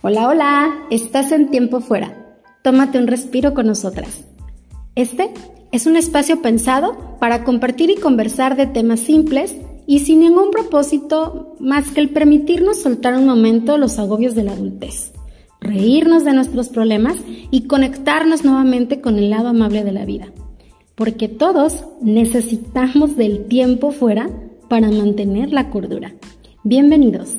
Hola, hola, estás en tiempo fuera. Tómate un respiro con nosotras. Este es un espacio pensado para compartir y conversar de temas simples y sin ningún propósito más que el permitirnos soltar un momento los agobios de la adultez, reírnos de nuestros problemas y conectarnos nuevamente con el lado amable de la vida. Porque todos necesitamos del tiempo fuera para mantener la cordura. Bienvenidos.